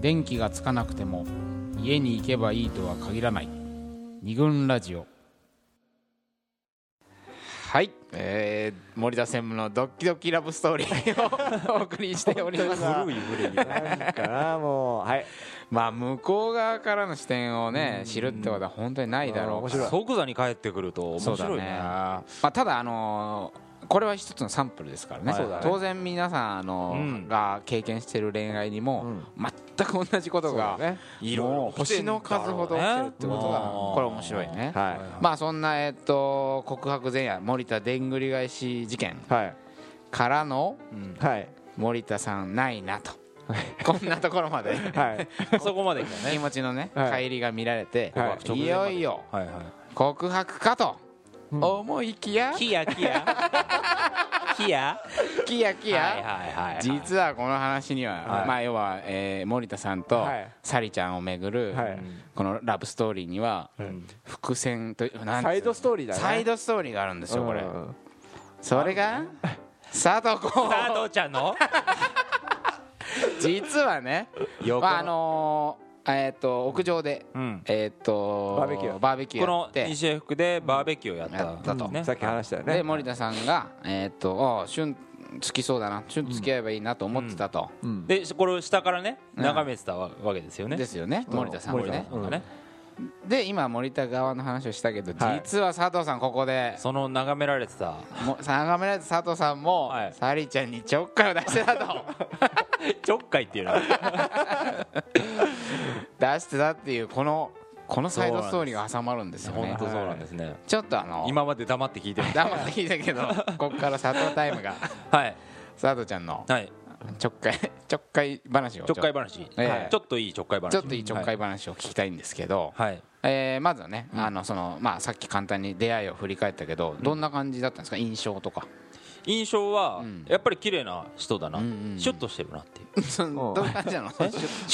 電気がつかなくても家に行けばいいとは限らない。二軍ラジオ。はい、えー、森田専務のドッキドキラブストーリーをお送りしております。古い古い。なんかなもう。はい。まあ向こう側からの視点をね知るってことは本当にないだろう。即座に帰ってくると面そうだね白いね。まあ、ただあのーこれは一つのサンプルですからね,、ね。当然皆さんあのーうん。が経験している恋愛にも全く同じことが、ね。星の数ほど起きてるってことがうんこれ面白いね、はまあそんなえっと告白前夜森田でんぐり返し事件いはい。からのはい。森田さんないなと。こんなところまで。はい。そこまで来た気ね。持ちのねはい。帰りが見られて、はい。い、よいよはいはい。告白かと思いきや？キヤキヤキヤキヤキヤ、実はこの話には、はい。まあ要は、えー森田さんとはい。サリちゃんをめぐる、はい。このラブストーリーにはうん。伏線というなんサイドストーリーだね。サイドストーリーがあるんですよこれ。うんそれが佐藤君佐藤ちゃんの？実はね、横まああのーえー、と屋上で、うん。えー、とバーベキュー。バーベキュこのーやって。西江福でバーベキューをやったやったと。ね。さっき話したよね。で森田さんが、えー、とあ旬つきそうだな。旬付き合えばいいなと思ってたと、うん。でこれを下からねうん。眺めてたわわけですよね。ですよね。うん森田さんがね。で今森田側の話をしたけど、はい。実は佐藤さんここでその眺められてた。も眺められた佐藤さんも、はい。サリーちゃんにちょっかいを出してたと。ちょっかいっていうのは出してたっていうこのこのサイドストーリーが挟まるんですよね。本当そうなんですね。ちょっとあの今まで黙って聞いてる。黙って聞いたけど ここから佐藤タイムがはい。佐藤ちゃんのはい。ちょっかいちょっかい話をちょっかい話。ええ。ちょっといいちょっかい話。ちょっといいちょっかい話を聞きたいんですけど、はい。えーまずはね、あのそのまあ、さっき簡単に出会いを振り返ったけどどんな感じだったんですか？印象とか印象はうん。やっぱり綺麗な人だな。うんうんうん。シュッとしてるなっていう。どういう感じなの？シ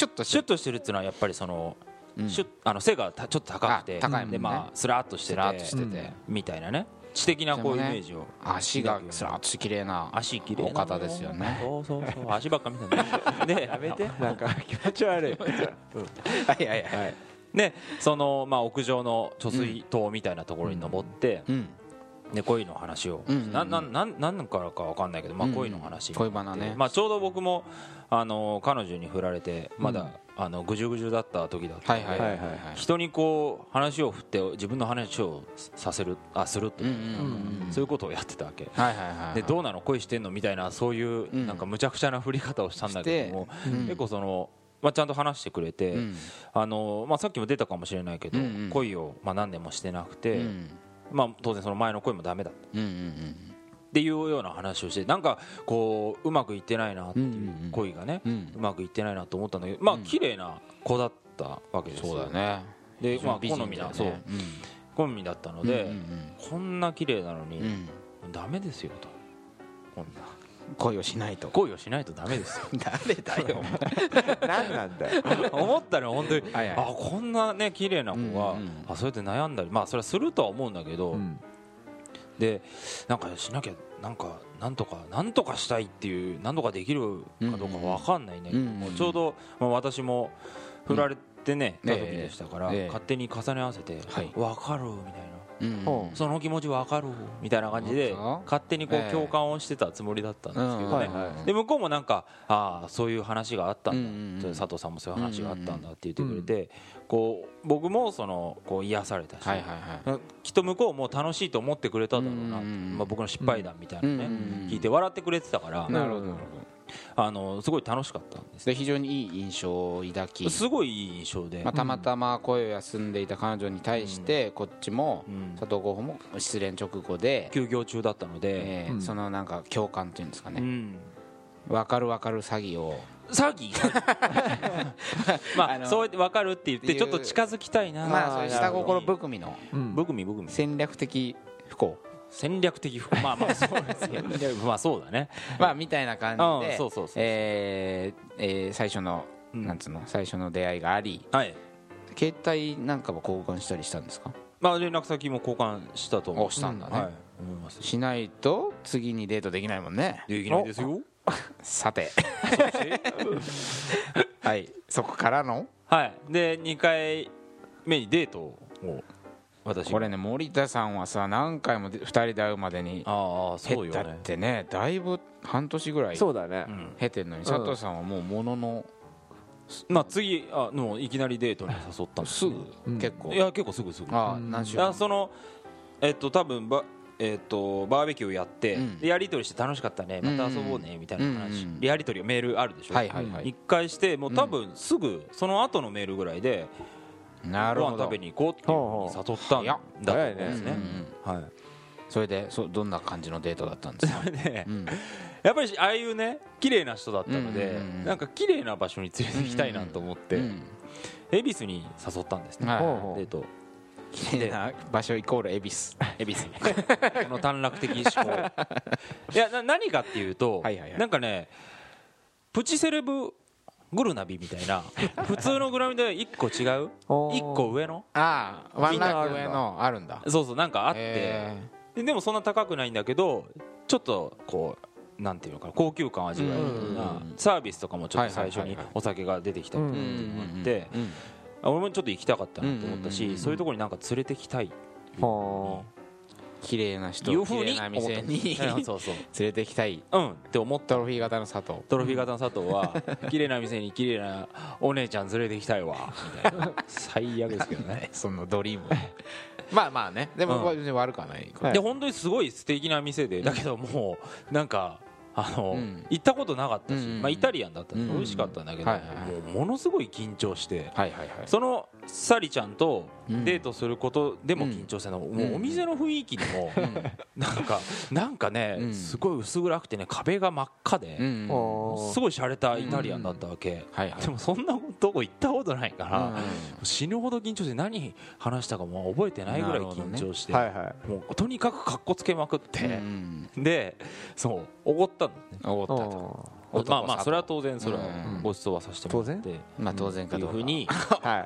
ュッと。シュッとしてる。っていうのはやっぱりそのうん。シュッあの背がたちょっと高くてあ高いねでまあスラッとしててしてて、みたいなね。知的なこうイメージを。足がスラッとして綺麗な足綺麗なお方ですよね。そうそうそう。足ばっか見てる でやめて。なんか気持ち悪い。はいはいはい。でそのまあ屋上の貯水塔みたいなところに登ってうんで恋の話を。うんうんうん。なななんなんからかわかんないけどまあうんうん。恋の話恋バナね。まあちょうど僕もあの彼女に振られてまだうん。あのぐじゅぐじゅだった時だったのではいはいはいはい。人にこう話を振って自分の話をさせるあするって。うんうんうんそういうことをやってたわけ。はいはいはいでどうなの？恋してんの？みたいなそういううん。なんかむちゃくちゃな振り方をしたんだけどもうん。結構そのまあちゃんと話してくれてうん。あのまあさっきも出たかもしれないけどうんうん。恋をまあ何年もしてなくうてんまあ当然その前の恋もダメだっうんうんていうような話をしてなんかこううまくいってないなっていううんうんうん恋がねうんうん。うまくいってないなと思ったんだけどまあうん綺麗な子だったわけですよ。そうだね。でまあ好みだそう。好みだったのでうんうんこんな綺麗なのにうんうん。ダメですよと。こんな恋をしないと。恋をしないとダメですよ。誰だよ。何なんだよ。思ったのは本当にはいはい。あこんなね綺麗な子が、うんうんあそうやって悩んだりまあそれはするとは思うんだけど、うん。でなんかしなきゃなんかなんとかなんとかしたいっていうなんとかできるかどうかわかんないんだけど、うんうんもうちょうど、まあ、私も振られてね、うん。た時でしたから、ええ。勝手に重ね合わせてはい「わ、かる」みたいな。うんほその気持ちわかる？みたいな感じで勝手にこええ。う共感をしてたつもりだったんですけどね、で向こうもなんかああそういう話があったんだ、佐藤さんもそういう話があったんだって言ってくれて、こう僕もそのこう癒されたし、きっと向こうも楽しいと思ってくれただろうな、まあ、僕の失敗談みたいなね、聞いて笑ってくれてたから、なるほどなるほあのすごい楽しかったんです。非常にいい印象を抱き。すごいいい印象で、まあ、たまたま声を休んでいた彼女に対してこっちもうん。佐藤候補も失恋直後で、休業中だったので、えーうん。そのなんか共感というんですかね。うん。分かる分かる詐欺を。詐欺？まあそうやって分かるって言ってちょっと近づきたいな。まあそういう下心ぶ含みの。うん。ぶくみぶくみ戦略的不幸戦略的不まあまあそうです戦略まあそうだね。まあみたいな感じうんでえーえー最初のうん。なんつうの最初の出会いがありはい。携帯なんかは交換したりしたんですか？まあ連絡先も交換したと思う。おしたんだね。はい思いますしないと次にデートできないもんね。できないですよ。さて。はい。そこからの？はい。で2回目にデートを私。これね森田さんはさ何回も2人で会うまでにああそうよだっねてねだいぶ半年ぐらいそうだね。うん。経てんのに佐藤さんはもうもののまあ次あもういきなりデートに誘ったんですすねぐ？うん。結構？いや結構すぐすぐ。あ何週間そのえっと多分ばえっとバーベキューやって、うん。でやり取りして楽しかったね。また遊ぼうねみたいな話、うん。うんやり取りメールあるでしょ、はいはいはい。一回してもう多分すぐその後のメールぐらいでなるほど。食べに行こうっていうふうに誘ったんだと思うんですね。うんうんうん。はいそれでそどんな感じのデートだったんですか？それでうん。やっぱりああいうね綺麗な人だったので、うんうんうん。なんか綺麗な場所に連れて行きたいなと思って、うん恵比寿に誘ったんですね、はいほうほうデート綺麗な場所イコール恵比寿。恵比寿。この短絡的思考。いやな何かっていうと、はいはいはい。なんかねプチセレブグルナビみたいな。普通のグラビで1個違う？おー。1個上の？ああワンランク上のあるんだ。そうそうなんかあって。へででもそんな高くないんだけどちょっとこうなんていうのかな高級感を味わえるよううん。なサービスとかもちょっと最初にお酒が出てきたりとかーっていうのがあってうんうんあ俺もちょっと行きたかったなと思ったしそういうところになんか連れてきたい。は綺麗な人いうふうに店に そうそう。連れてきたい。うん。って思ったトロフィー型の佐藤。トロフィー型の佐藤は 綺麗な店に綺麗なお姉ちゃん連れてきたいわ。みたいな。最悪ですけどね。そのドリーム。まあまあね。でも別に悪くはない。はい。で本当にすごい素敵な店でだけどもうなんかあの、うん。行ったことなかったし、うん。まあ、イタリアンだったんでうん。美味しかったんだけど、もうものすごい緊張してはいはいはい。そのサリちゃんとうん。デートすることでも緊張しての、もうお店の雰囲気にも なんかなんかね、うん。すごい薄暗くてね壁が真っ赤で、すごい洒落たイタリアンだったわけ、はいはい。でもそんなとこ行ったことないから、うん死ぬほど緊張して何話したかも覚えてないぐらい緊張して、はいはい。もうとにかくかっこつけまくっうて、ん。でそうおごったんですね。おごったとまあまあそれは当然それはうん。ご馳走はさせてもらって、まあ当然っていかどうかうふうに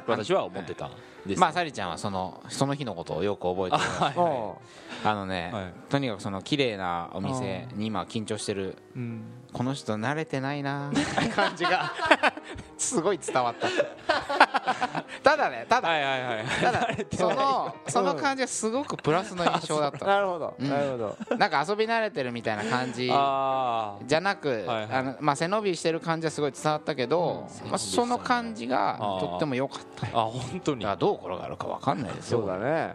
私は思ってたんですまあサリちゃんはそのその日のことをよく覚えてるはい。おあのね、はい。とにかくその綺麗なお店に今緊張してる。うんこの人慣れてないな。感じが。すごい伝わった。ただねただ。はいはいはい。ただそのその感じはすごくプラスの印象だっーたなるほど。うん。なるほど。なんか遊び慣れてるみたいな感じあじゃなく、はいはい。あのまあ、背伸びしてる感じはすごい伝わったけど、まあ、その感じがとっても良かった。ー。あ本当に。どう転がるか分かんないですよ。そうだね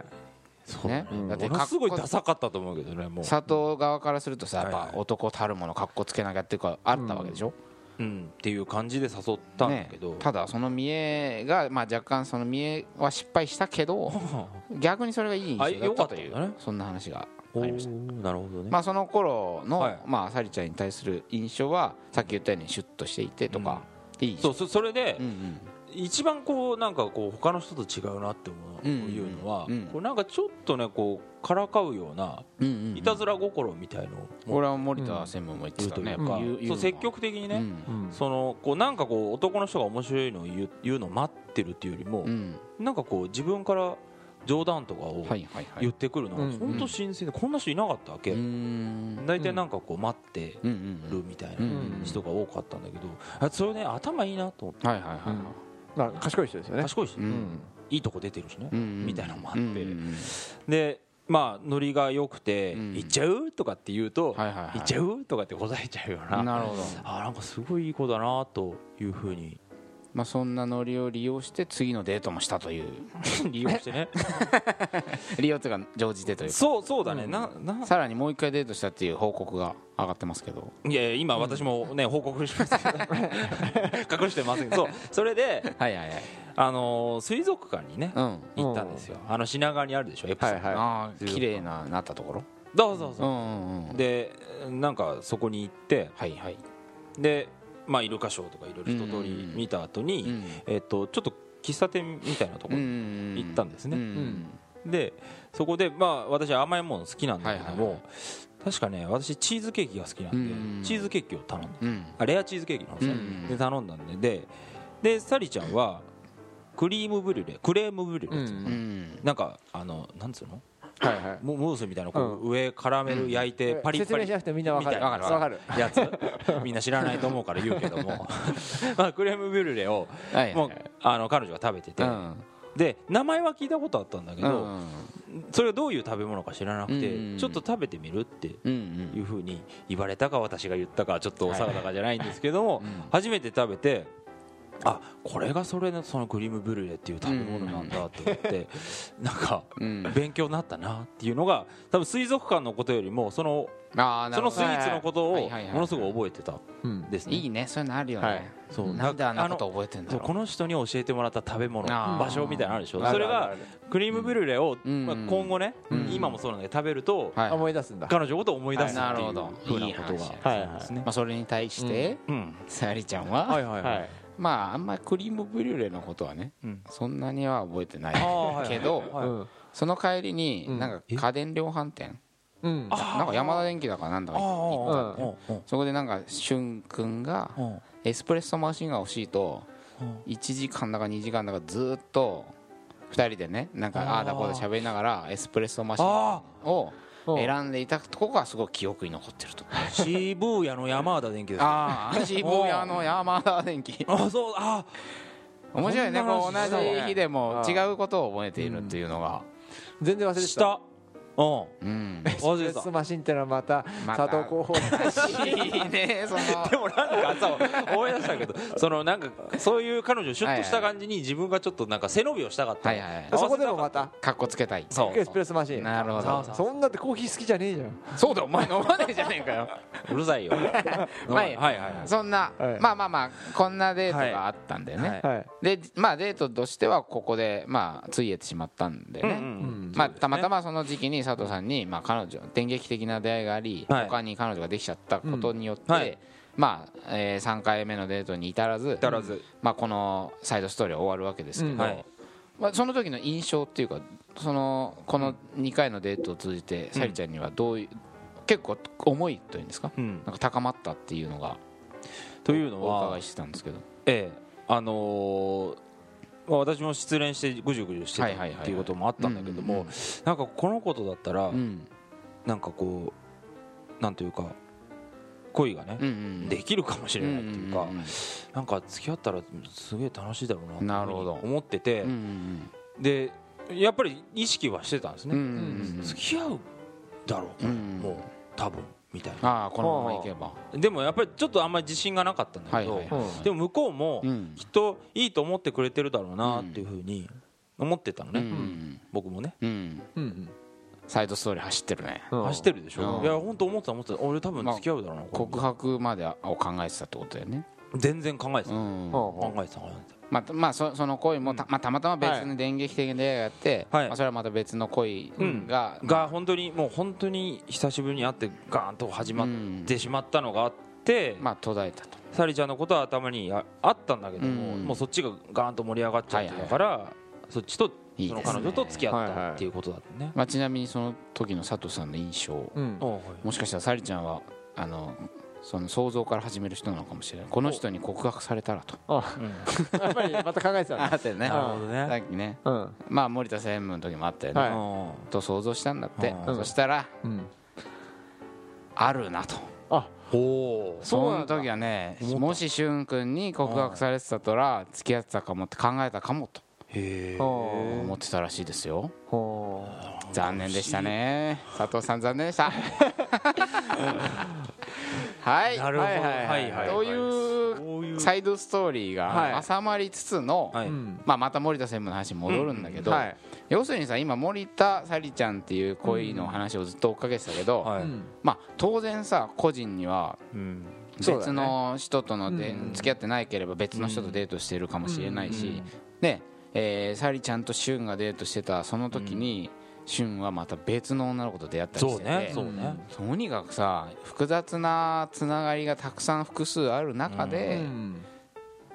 そうね。う。ん。だってものすごいダサかったと思うけどね。もう佐藤側からするとさやっぱ男たるものかっこつけなきゃっていうかあったわけでしょ、うん。っていう感じで誘ったんだけど、ただその見栄が、まあ、若干その見栄は失敗したけど 逆にそれがいい印象だったというだね。そんな話がおありましたーなるほどね、まあその頃の、はい。まあサリちゃんに対する印象はさっき言ったようにシュッとしていてとか、いいそうそそれで、うんうん一番こうなんかこう他の人と違うなって思う,、うんいうのは、うん。こうなんかちょっとねこうからかうようないたずら心みたいのをこれは森田専務も言ってたね。う言のは。そう積極的にね、そのこうなんかこう男の人が面白いのを言う言うのを待ってるっていうよりも、うん。なんかこう自分から冗談とかを言ってくるのがうん本当新鮮でこんな人いなかったわけ、大体なんかこう待ってるみたいなうん人が多かったんだけどあそれね頭いいなと思ってあ賢い人ですよね。賢いし、ううん。んいいとこ出てるしね、うんうん。みたいなのもあって、うんうんうん。でまあノリが良くて「うん。行っちゃう?」とかって言うと「はいはいはい。行っちゃう?」とかって答えちゃうような。なるほど。あなんかすごいいい子だなというふうにまあそんなノリを利用して次のデートもしたという 利用してね。利用というか乗じてというか。そうそうだね、ななさらにもう一回デートしたっていう報告が上がってますけど。いやいや今私もね、報告しますけど。隠してません。そう。それで、はいはいはい。あのー水族館にね、うん。行ったんですよ。あの品川にあるでしょ？エプソン、はいはい。ああ綺麗ななったところ？どうぞどう。ぞ、うんうんうん。でなんかそこに行ってはいはい。でまあイルカショーとかいろいろ一通り見た後に、うんえっとちょっと喫茶店みたいなところに行ったんですね、うんでそこでまあ私甘いもの好きなんだけども、確かね私チーズケーキが好きなんで、うんチーズケーキを頼んだ。うん。あレアチーズケーキなんですね、うんで頼んだんで。ででサリちゃんはクリームブリュレクレームブリュレってうん。なんかあのなんつうの？はいはい。ムムースみたいなこう上カラメル焼いてパリッパリ。説明しなくてもみんなわかる。みたいな。わかる。やつ。みんな知らないと思うから言うけども。まあクレームブリュレをはいもうあの彼女が食べてて。うん。で名前は聞いたことあったんだけどうん。それがどういう食べ物か知らなくてうんちょっと食べてみるってうんいうふうに言われたか私が言ったかちょっとお定かじゃないんですけどもうん。初めて食べてあこれがそれのそのクリームブリュレっていう食べ物なんだって思ってなんかうん。勉強になったなっていうのが多分水族館のことよりもそのそのスイあーツのことをものすごく覚えてたうんですね。いいね。そういうのあるよはい。ねそう。なんであんなことの覚えてんだこの人に教えてもらった食べ物場所みたいなのあるでしょ？それがクリームブリュレをうん。まあ今後ねうん。今もそうなんだけど食べるとはい。思い出すんだ。彼女のことを思い出すっていうなるほど。ふうなことが。はいそうですね。まあそれに対してうん。さりちゃんは？いははいははいいまああんまりクリームブリュレのことはねうん。そんなには覚えてないけどその帰りにうん。なんか家電量販店？うん。なんか山田電機だかなんだか行ったんそこでなんかしゅんくんがうん。エスプレッソマシンが欲しいとうん。1時間だか2時間だかずーっと2人でねなんかあー。ああだこうだ喋りながらエスプレッソマシンあをうん選んでいたとこがすごい記憶に残ってると。あ 渋谷の山田電機ですかああ渋谷の山田電機。あそうあ面白いね。こう同じ日でもうん違うことを覚えているっていうのが。全然忘れてたうん。うん。エスプレッソマシンってのはまた佐藤候補。いいねその。でもなんかそう思い出したけどそのなんかそういう彼女シュッとした感じに自分がちょっとなんか背伸びをしたかった。のはいはいはい。そこでもまたかっこつけたい。そう。エスプレッソマシン。なるほど。そんなってコーヒー好きじゃねえじゃん。そうだお前飲まねえじゃねえかよ。うるさいよ。まあいいはいはいはい。そんなはい。まあまあまあこんなデートがあったんだよね。はい。はい。でまあデートとしてはここでまあついえてしまったんだよね、うんうんうん。まあ、たまたまその時期に佐藤さんに、まあ、彼女電撃的な出会いがあり、はい。他に彼女ができちゃったことによって、うん。はい。まあえー3回目のデートに至らず至らず。まあ、このサイドストーリーは終わるわけですけど、うん。はい。まあ、その時の印象っていうかそのこの2回のデートを通じて沙莉ちゃんにはどういう結構思いというんですか？うん。なんか高まったっていうのがというのはお伺いしてたんですけど。ええあのーまあ私も失恋してぐじゅぐじゅしてたっていうこともあったんだけどうんうんうもなんかこのことだったらうん。なんかこうなんというか恋がねうんうんできるかもしれないっていうかんんなんか付き合ったらすげえ楽しいだろうなっていうふうになるほど。思っててうんうんでやっぱり意識はしてたんですうんうんねうんうん。付き合うだろうこれうん。もう多分みたいな。ああこのままいけば。でもやっぱりちょっとあんまり自信がなかったんだけどはいはいはい。うん。でも向こうもうん。きっといいと思ってくれてるだろうなっていうふうに思ってたのね。ん。僕もね。うん。うん。サイドストーリー走ってるね。うん。走ってるでしうん。ょいや本当思ってた思ってた。俺多分付き合うだろうな告白までを考えてたってことだよね全然考えてた。うん。考えてた考えてまあ、まあ、そその恋もた,、まあ、たまたま別に電撃的な出会いがあって、はい。まあ、それはまた別の恋が、たが本当にもう本当に久しぶりに会ってガーンと始まってしまったのがあってまあ途絶えたと。サリちゃんのことは頭にああったんだけどもうん。もうそっちがガーンと盛り上がっちゃってたからそっちとその彼女と付き合ったっていうことだったね。まあ、ちなみにその時の佐藤さんの印象。もしかしたらサリちゃんはあのその想像から始める人なのかもしれない。この人に告白されたらと。あうん。やっぱりまた考えてた んだったよね。なるほどさねっきね。うん。まあ森田専務の時もあったよね、と想像したんだって、うん。そしたらうん。あるなと。あほそそうなんだの時はねもし俊君に告白されてたとら付き合ってたかもって考えたかもと。へえほ思ってたらしいですよ。ほ残念でしたね。佐藤さん残念でした はい。なるほど。はいはいはいはい。というサイドストーリーはい。が挟まりつつの、まあ、また森田専務の話に戻るんだけど、はい。要するにさ今森田沙莉ちゃんっていう恋の話をずっと追っかけてたけど、まあ、当然さ個人にはうん。別の人とので、うん。付き合ってないければ別の人とデートしてるかもしれないし、うん。で、えー、沙莉ちゃんと俊がデートしてたその時に、俊はまた別の女の子と出会ったりしててねそうね。とにかくさ複雑なつながりがたくさん複数ある中うで、ん。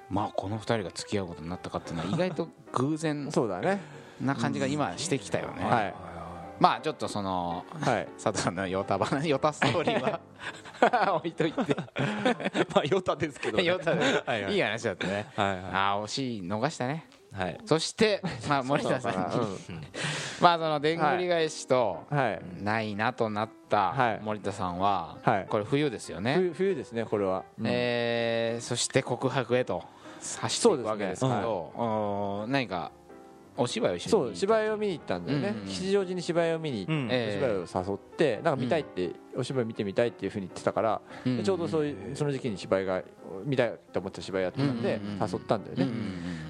まあこの2人が付き合うことになったかっていうのは意外と偶然 そうだね。な感じが今してきたよね、はい。まあちょっとそのはい。佐藤さんのヨタ話ヨタストーリーは置いといて。まあヨタですけどね。ヨタではいはい。いい話だったね。はいはああ惜しい。逃したね。いはい。そして、まあ、森田さんに。まあそのでんぐり返しとはい。ないなとなったはい。森田さんははい。これ冬ですよね。冬冬ですねこれは、うん。えーそして告白へと走っていくわけですけどお何かお芝居を一緒にそう芝居を見に行ったんだよね、吉祥寺に芝居を見に行って、芝居を誘ってなんか見たいって、お芝居見てみたいっていうふうに言ってたから、ちょうどそういうその時期に芝居が見たいと思った芝居やってたんで、誘ったんだよね、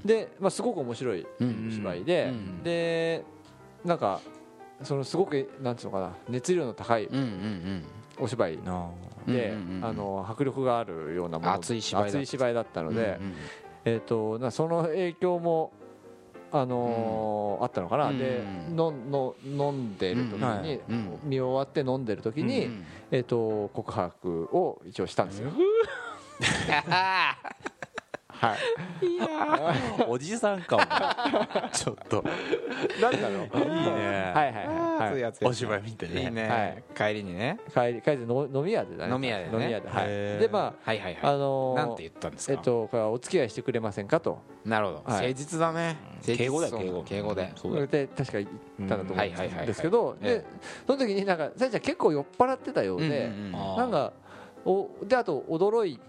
で、まあ、すごく面白い芝居で、うん。でなんかそのすごくなんていうのかな熱量の高いお芝居あで、うんうんうんあの迫力があるようなもの熱い芝居だった熱い芝居だったので、うんうんえー、となその影響も、あのーあったのかな、うんでのの飲んでる時うんに、うん。見終わって飲んでる時に、うんえー、と告白を一応したんですよ、はい。ーおじさんかもちょっと。なんだろういいね。はいはいはい、お芝居見ていいね。ね帰りにね。帰り帰りの飲み屋でだね。飲み屋でね。飲み屋ではい。でまはいはいあ、あはのーいなんて言ったんですか？えっとこれはお付き合いしてくれませんかと。なるほど。はい。誠実だね。敬語だよ敬語。敬語で。そうだよ。で確か言ったんだと思うんはいはいはいはい。うんですけどええ。でその時になんかさやちゃん結構酔っ払ってたようで、なんかおであと驚い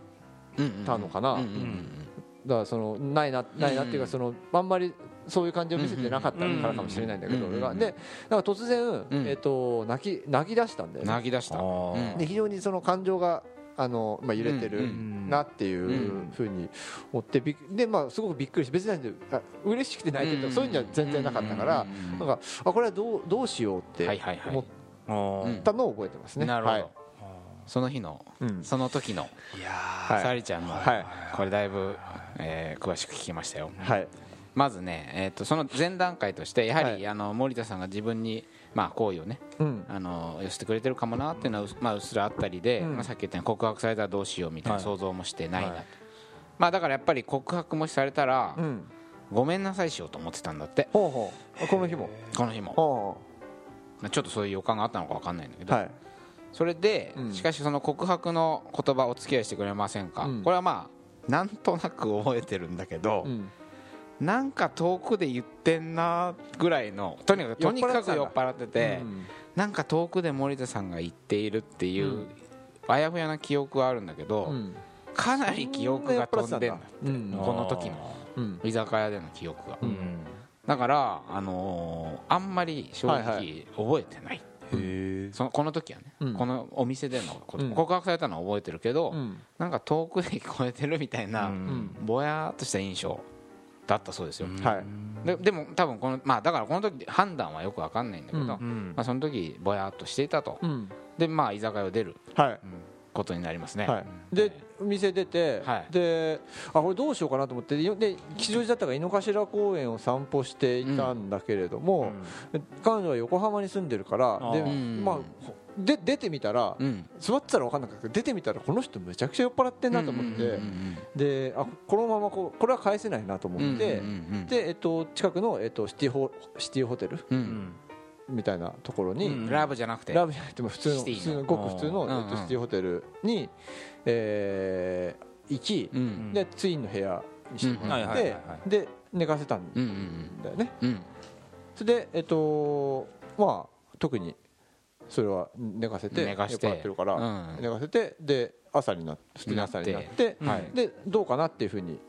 たのかな、うんうんだからそのないなないなっていうかそのあんまりそういう感じを見せてなかったからかもしれないんだけどうん俺が。でなんか突然、ん。えっと泣き泣き出したんだよね。泣き出した。で非常にその感情があの、まあ、揺れてうるんなっていうふうに思ってびっで、まあ、すごくびっくりして別にあ嬉しくて泣いてるとかそういうんじゃ全然なかったからうんなんかあこれはどうどうしようって思ったのを覚えてますね。なるほど。はいその日のうん。その時のさりちゃんのはい。これだいぶえー詳しく聞きましたよ。はい。まずねえーとその前段階としてやははい。りあの森田さんが自分にまあ好意をねうん。あの寄せてくれてるかもなっていうのはうまあうっすらあったりでうん。まあさっき言ったように告白されたらどうしようみたいなはい。想像もしてないなはい。まあだからやっぱり告白もしされたらうん。ごめんなさいしようと思ってたんだって。ほうほう。この日も？この日も。ほちょっとそういう予感があったのか分かんないんだけど。うはい。それで、うん。しかしその告白の言葉お付き合いしてくれませんか、うん。これはまあなんとなく覚えてるんだけど、うん。なんか遠くで言ってんなぐらいのとにかくとにかく酔酔っ払ってて、うん。なんか遠くで森田さんが言っているっていうう、あやふやな記憶はあるんだけど、うん。かなり記憶が飛んでんだうん。この時のうん。居酒屋での記憶が、うん。だから、あのーあんまり正はいは直覚えてない、へえそのこの時はね、うん。このお店での告白されたのは覚えてるけど、うん。なんか遠くで聞こえてるみたいな、ん。ぼやーっとした印象だったそうですよ、はい。ででも多分このまあだからこの時判断はよくわかんないんだけど、まあ、その時ぼやーっとしていたと、うん。でまあ居酒屋を出る。はいことになりますね、はい、で店出て、はい。であこれどうしようかなと思ってでで吉祥寺だったから井の頭公園を散歩していたんだけれども、彼女は横浜に住んでるからで、まあ、で出てみたら、うん。座ってたら分かんなかったけど出てみたらこの人めちゃくちゃ酔っ払ってんなと思って、うんうんであこのままこうこれは返せないなと思うんうんって、うんうん。で、えっと、近くの、えっと、シティホシティホテルうん。うんみたいなところに、うんラブじゃなくて。ラブじゃなくても普通の普通の。ごく普通の、うんえっと、シティホテルに、えー行き、うんでツインの部屋にしてもらってで寝かせたんだよね。うん。それでえっとまあ特にそれは寝かせて寝かして。酔っ払ってるから、うん。寝かせてで朝になって普通に朝になってうんはい。でどうかなっていうふうに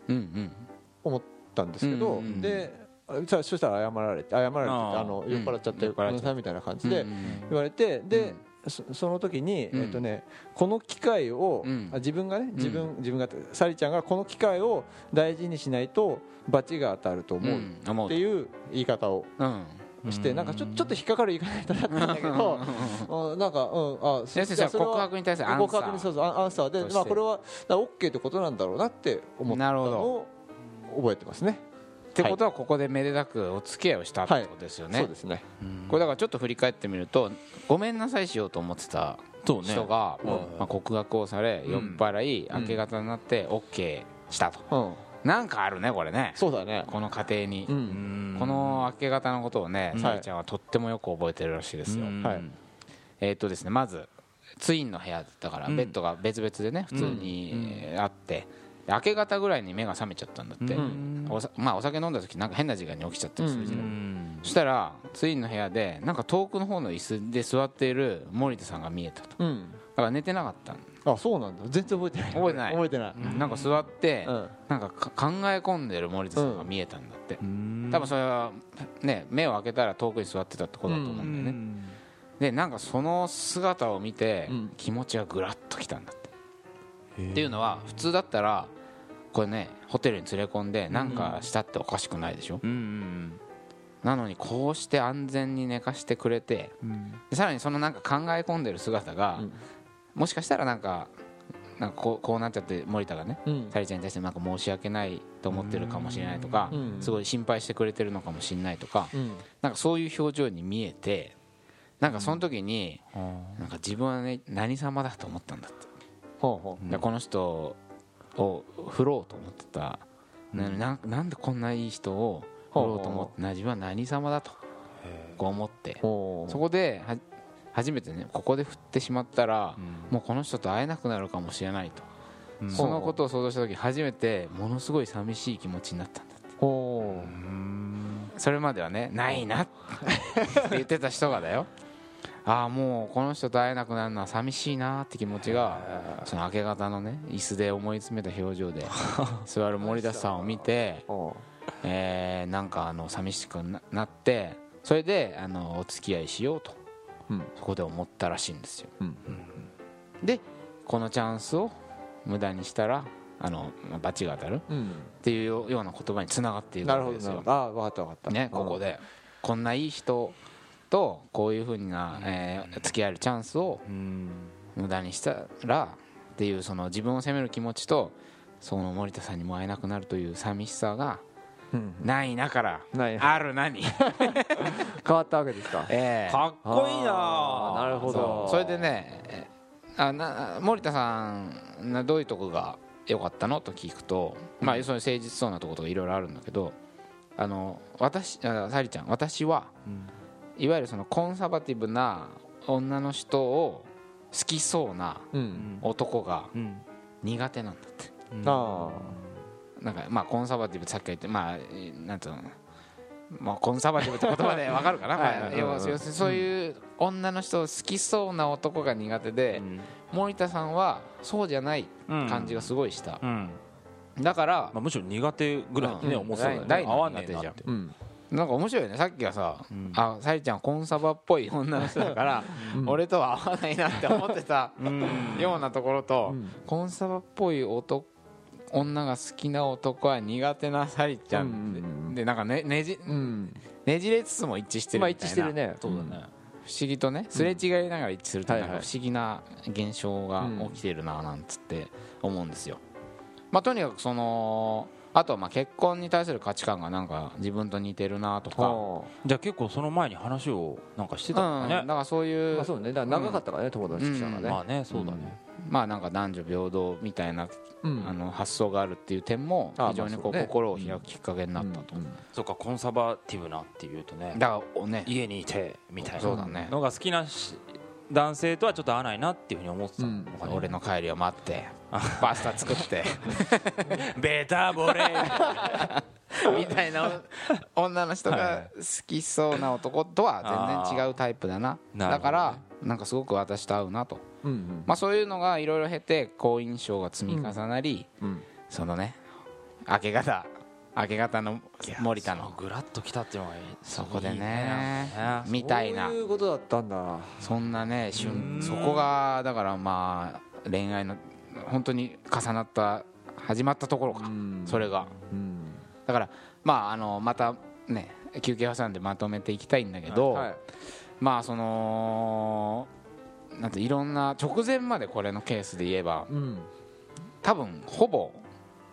思ったんですけど、でさそしたら謝られて謝られてあの酔っ払っちゃってうん。ごめんなさいみたいな感じで言われてで、うん。そその時に、うん。えっとね、この機会を、自分がね自分,、自分がサリちゃんがこの機会を大事にしないと罰が当たると思う、っていう言い方をうん。して、なんかちょちょっと引っかかる言い方だったんだけどあ なんかうんあ先生じゃあそれは告白に対するアンサー。告白にそうそうアンサーでまあこれは OK ってことなんだろうなって思ったのを覚えてますねってことはここでめでたくお付き合いをしたってことですよね、そうですね。これだからちょっと振り返ってみるとごめんなさいしようと思ってた人が、うんまあ、告白をされ、うん。酔っ払いうん明け方になって OK したと、うん。なんかあるねこれね。そうだね。この家庭に、ううん。んこの明け方のことをねうん。さりちゃんはとってもよく覚えてるらしいですよ、うん。はい。えーっとですねまずツインの部屋だからうん。ベッドが別々でね普通にあって、で明け方ぐらいに目が覚めちゃったんだって、うん。おさまあ、お酒飲んだ時なんか変な時間に起きちゃったりするじゃん、うん。そしたらツインの部屋でなんか遠くの方の椅子で座っている森田さんが見えたと。だうん。から寝てなかったの。あそうなんだ。全然覚えてない。覚えてない。覚えてない。なんか座って、うん。なんかか考え込んでる森田さんが見えたんだって、うん。多分それはね目を開けたら遠くに座ってたってことだと思うんだよね、でなんかその姿を見てうん。気持ちがぐらっときたんだって、っていうのは普通だったらこれねホテルに連れ込んでなんかしたっておかしくないでしょ、うんうんなのにこうして安全に寝かしてくれてうん。でさらにそのなんか考え込んでる姿が、うん。もしかしたらなんかなんかこうこうなっちゃって森田がねうん。サリちゃんに対してなんか申し訳ないと思ってるかもしれないとかうん。すごい心配してくれてるのかもしれないとかうん。なんかそういう表情に見えてなんかその時にあなんか自分はね何様だと思ったんだってほうほでこの人を振ろうと思ってた。なななんでこんないい人を振ろうと思ってな自分は何様だとこう思って。そこでは初めてねここで振ってしまったらうん。もうこの人と会えなくなるかもしれないと。うん。そのことを想像した時初めてものすごい寂しい気持ちになったんだって。ほう。ん。それまではねないなって言ってた人がだよああもうこの人と会えなくなるのは寂しいなって気持ちがその明け方のね椅子で思い詰めた表情で 座る森田さんを見てえーなんかあの寂しくななってそれであのお付き合いしようとそこで思ったらしいんですよ。うん。でこのチャンスを無駄にしたらあのまあ罰が当たるうん。っていうような言葉につながっているなるほどわけですよ。なるほどあ分かった分かった。ねここで。こんないい人とこういうふうな、えー付き合えるチャンスをうん。無駄にしたらっていうその自分を責める気持ちとその森田さんにも会えなくなるという寂しさがうん。ないなからあるなに 変わったわけですか？ええ。かっこいいな。なるほど。それでねえあな森田さんなどういうとこが良かったの？と聞くと、まあそういう誠実そうなところとかいろいろあるんだけどあの私あサリちゃん私はうんいわゆるそのコンサバティブな女の人を好きそうなうん。男がうん。苦手なんだって。あなんかまあコンサバティブさっき言ってまあなんていうのまあコンサバティブって言葉でわかるかな、はいまあ要す要するにそういう女の人を好きそうな男が苦手で、森田さんはそうじゃない感じがすごいした、うん。だからまあむしろ苦手ぐらいにねうん。思ってたよね。大合わねえなって。あうんなんか面白いよね。さっきはさ、うん。あさりちゃんコンサバっぽい 女の人だから、うん。俺とは合わないなって思ってたうん。ようなところと、うん。コンサバっぽい男女が好きな男は苦手なサリちゃんで,、なんかねねじうん。ねじれつつも一致してるまあみたいな、一致してるね。そうだね。不思議とねすれ違いながら一致するとなんか不思議な現象が起きてるななんつって思うんですよ、まあ、とにかくそのあとはまあ結婚に対する価値観がなんか自分と似てるなとか、あじゃあ結構その前に話をなんかしてうん、たのかねだからそういう、まあそうね。だから長かったからね友達期間がね。まあねそうだね。まあなんか男女平等みたいな、うん。あの発想があるっていう点もあ非常にこう心を開くきっかけになったと、うん。そっかコンサバティブなっていうとね。だからね。家にいてみたいな。そうだね。のが好きなし男性とはちょっと合わないなっていうふうに思ってたうん。俺の帰りを待ってパスタ作って。ベタボレ みたいな女の人が好きそうな男とは全然違うタイプだな。だからなんかすごく私と合うなと、うんうん。まあ、そういうのがいろいろ経て好印象が積み重なり、うん。そのね明け方明け方の森田の。グラッときたっていうのがいい。そこでね。みたいな。そういうことだったんだ。そんなねそこがだからまあ恋愛の本当に重なった始まったところか。うん。それが。うん。だからまああのまたね休憩挟んでまとめていきたいんだけど、はい。まあそのなんていろんな直前までこれのケースで言えばうん。多分ほぼ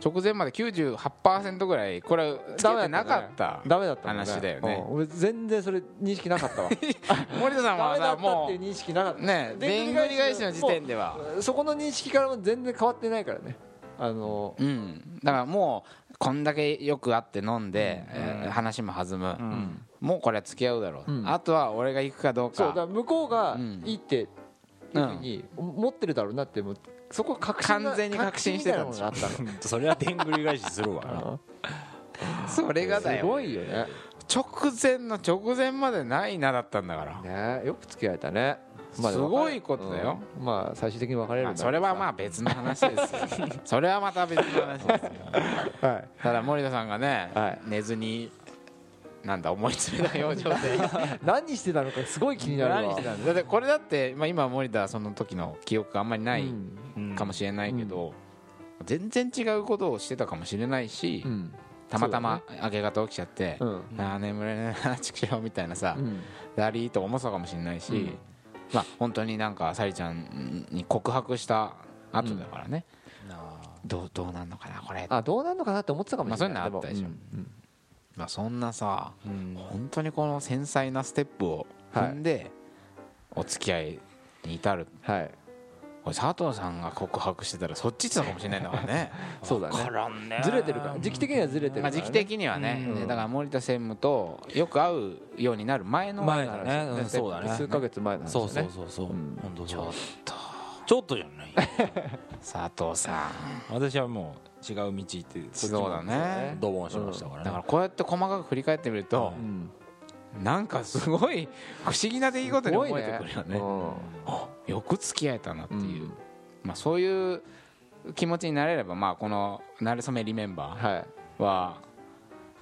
直前まで98%ぐらいこれ付き合ってなかったダメだったん話だよね。うん。俺全然それ認識なかったわ。森田さんダはさもていう認識なかった。うねでんぐり返しの時点では。そこの認識からも全然変わってないからね。あのうん。だからもうこんだけよく会って飲んで、えー話も弾む、うん。もうこれは付き合うだろう、うん。あとは俺が行くかどうか。そうだから向こうがうん。いいっていうふうに思ってるだろうなってもうそこ確信が完全に確信してたんでし それはでんぐり返しするわ。それがだよ。すごいよね。直前の直前までないなだったんだから。ねよく付き合えたね。すごいことだよ。うん。まあ最終的に別れるそれはまあ別の話ですよ。それはまた別の話ですよ。あはい。ただ森田さんがね、はい。寝ずになんだ思い詰めた表情で。何してたのかすごい気になるわ。何してたんだだってこれだって、まあ、今森田はその時の記憶があんまりないうん。うんかもしれないけど、全然違うことをしてたかもしれないし、うん。たまたま明け方起きちゃって、うん。ああ眠れねえなちくしょうみたいなさ、うん。ダリーと思ってたかもしれないし、うん。まあ本当になんかサリちゃんに告白した後だからね、どうどうなんのかなこれ。あどうなんのかなって思ってたかもしれない。まあそういうのあったでしょ。もうんまあ、そんなさうん。本当にこの繊細なステップを踏んでお付き合いに至る。はい。これ佐藤さんが告白してたらそっち行ってたかもしれないんだからね。そうだね。ね。ずれてるから。時期的にはずれてるね。まあ時期的にはね、うん。でだから森田専務とよく会うようになる前の前だねうんでそうだね。数ヶ月前の話そうですねそうそうそう。うん。本当そうちょっと。ちょっとじゃない。佐藤さ私はもう違う道行ってそうだね。ドボンしましたからね。ん。だからこうやって細かく振り返ってみるとう、ん。なんかすごい不思議な出来事に思えてくるよね。ね。あよく付き合えたなってう。ん。いう、まあ、そういう気持ちになれれば、まあ、この「なれそめリメンバーはい」は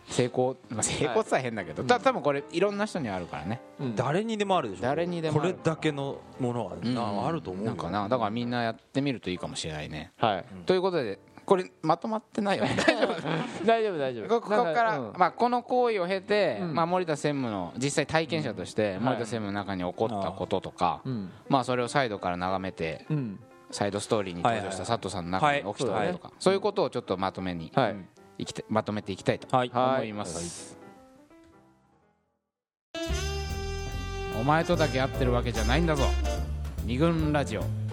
成功、まあ、成功って変だけど、た多分これいろんな人にあるからね。うん。誰にでもあるでしょ。誰にでもこれだけのものはうん。なあると思うよ。なんかなだからみんなやってみるといいかもしれないね。はい。ということでこれまとまってないよね。大丈夫。大丈夫大丈夫。こここから、うん。まあ、この行為を経て、うん。まあ、森田専務の実際体験者として森田専務の中に起こったこととか、うん。まあ、それをサイドから眺めてうん。サイドストーリーに登場した佐藤さんの中に起きたこととか、そういうことをちょっとまとめに、はい。いきたまとめていきたいとはい。はい思います、お前とだけ会ってるわけじゃないんだぞ。二軍ラジオ